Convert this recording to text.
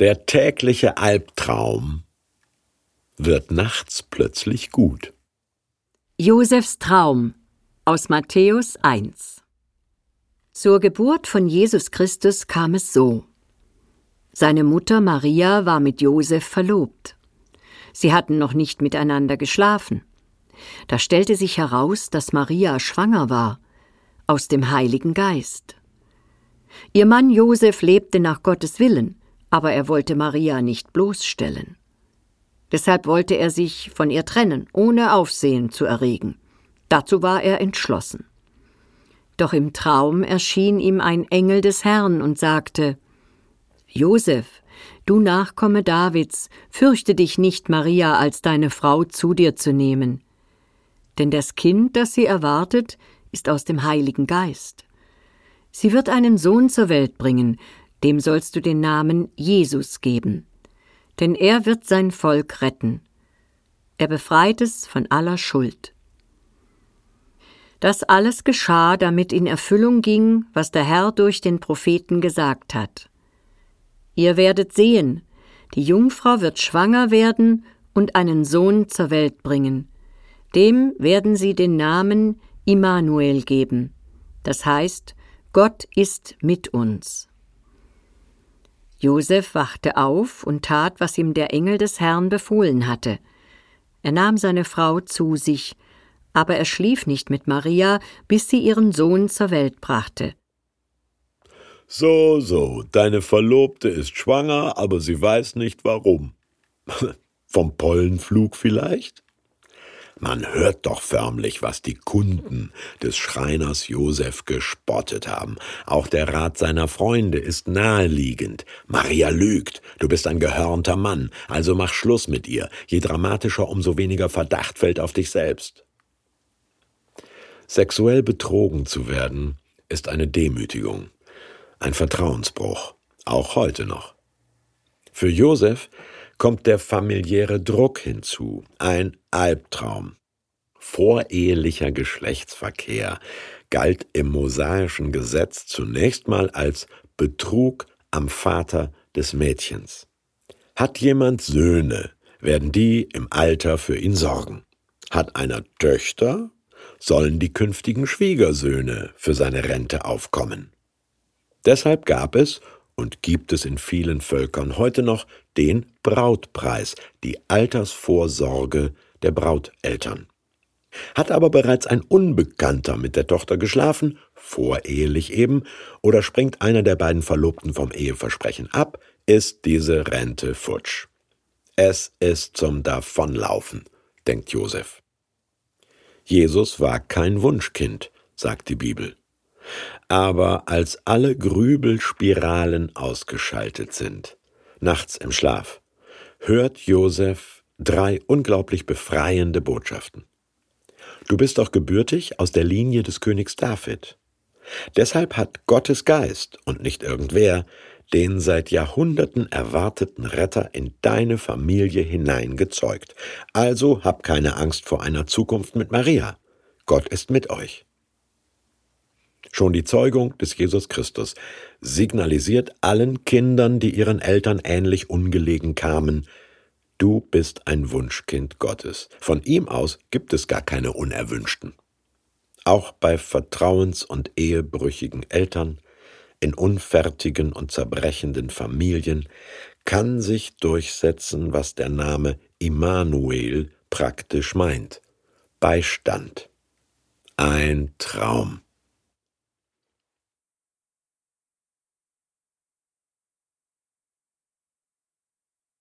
Der tägliche Albtraum wird nachts plötzlich gut. Josefs Traum aus Matthäus 1 Zur Geburt von Jesus Christus kam es so. Seine Mutter Maria war mit Josef verlobt. Sie hatten noch nicht miteinander geschlafen. Da stellte sich heraus, dass Maria schwanger war, aus dem Heiligen Geist. Ihr Mann Josef lebte nach Gottes Willen, aber er wollte Maria nicht bloßstellen. Deshalb wollte er sich von ihr trennen, ohne Aufsehen zu erregen. Dazu war er entschlossen. Doch im Traum erschien ihm ein Engel des Herrn und sagte Josef, du Nachkomme Davids, fürchte dich nicht, Maria als deine Frau zu dir zu nehmen. Denn das Kind, das sie erwartet, ist aus dem Heiligen Geist. Sie wird einen Sohn zur Welt bringen, dem sollst du den Namen Jesus geben. Denn er wird sein Volk retten. Er befreit es von aller Schuld. Das alles geschah, damit in Erfüllung ging, was der Herr durch den Propheten gesagt hat. Ihr werdet sehen, die Jungfrau wird schwanger werden und einen Sohn zur Welt bringen. Dem werden sie den Namen Immanuel geben. Das heißt, Gott ist mit uns. Josef wachte auf und tat, was ihm der Engel des Herrn befohlen hatte. Er nahm seine Frau zu sich, aber er schlief nicht mit Maria, bis sie ihren Sohn zur Welt brachte. So, so, deine Verlobte ist schwanger, aber sie weiß nicht warum. Vom Pollenflug vielleicht? Man hört doch förmlich, was die Kunden des Schreiners Josef gespottet haben. Auch der Rat seiner Freunde ist naheliegend. Maria lügt. Du bist ein gehörnter Mann, also mach Schluss mit ihr. Je dramatischer, umso weniger Verdacht fällt auf dich selbst. Sexuell betrogen zu werden, ist eine Demütigung ein Vertrauensbruch, auch heute noch. Für Josef kommt der familiäre Druck hinzu, ein Albtraum. Vorehelicher Geschlechtsverkehr galt im mosaischen Gesetz zunächst mal als Betrug am Vater des Mädchens. Hat jemand Söhne, werden die im Alter für ihn sorgen. Hat einer Töchter, sollen die künftigen Schwiegersöhne für seine Rente aufkommen. Deshalb gab es und gibt es in vielen Völkern heute noch den Brautpreis, die Altersvorsorge der Brauteltern. Hat aber bereits ein Unbekannter mit der Tochter geschlafen, vorehelich eben, oder springt einer der beiden Verlobten vom Eheversprechen ab, ist diese Rente futsch. Es ist zum Davonlaufen, denkt Josef. Jesus war kein Wunschkind, sagt die Bibel. Aber als alle Grübelspiralen ausgeschaltet sind, nachts im Schlaf, hört Josef drei unglaublich befreiende Botschaften. Du bist doch gebürtig aus der Linie des Königs David. Deshalb hat Gottes Geist und nicht irgendwer den seit Jahrhunderten erwarteten Retter in deine Familie hineingezeugt. Also hab keine Angst vor einer Zukunft mit Maria. Gott ist mit euch. Schon die Zeugung des Jesus Christus signalisiert allen Kindern, die ihren Eltern ähnlich ungelegen kamen, du bist ein Wunschkind Gottes. Von ihm aus gibt es gar keine Unerwünschten. Auch bei vertrauens- und ehebrüchigen Eltern, in unfertigen und zerbrechenden Familien kann sich durchsetzen, was der Name Immanuel praktisch meint. Beistand. Ein Traum.